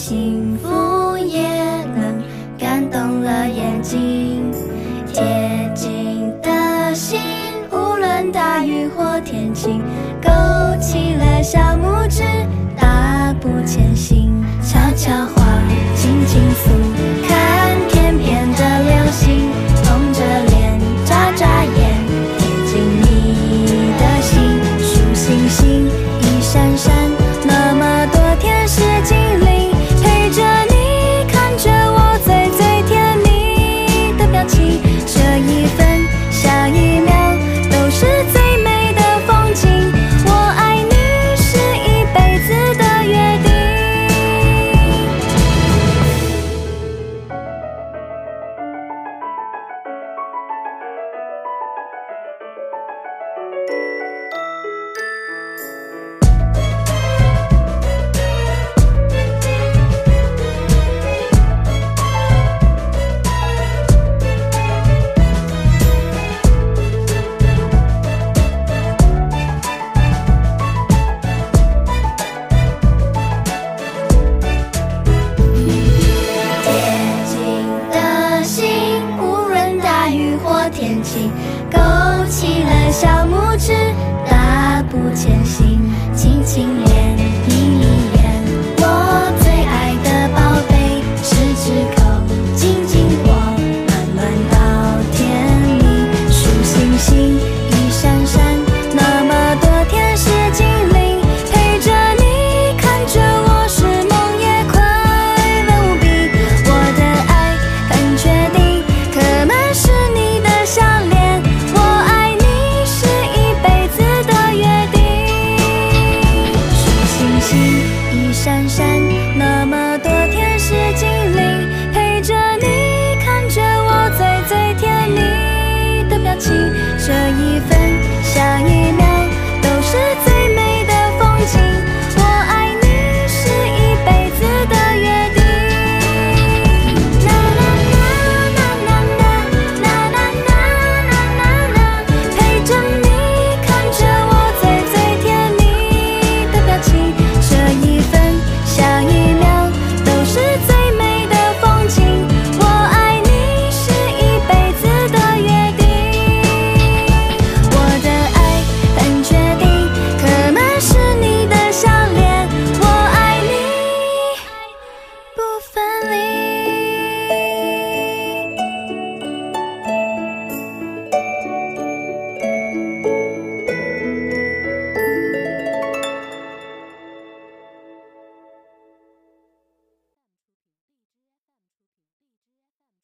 幸福也能感动了眼睛，贴近的心，无论大雨或天晴，勾起了小拇指，大步前行。悄悄话，轻轻诉，看天边的流星，红着脸，眨眨眼，贴近你的心，数星星。天晴勾起了小拇指大步前行轻轻练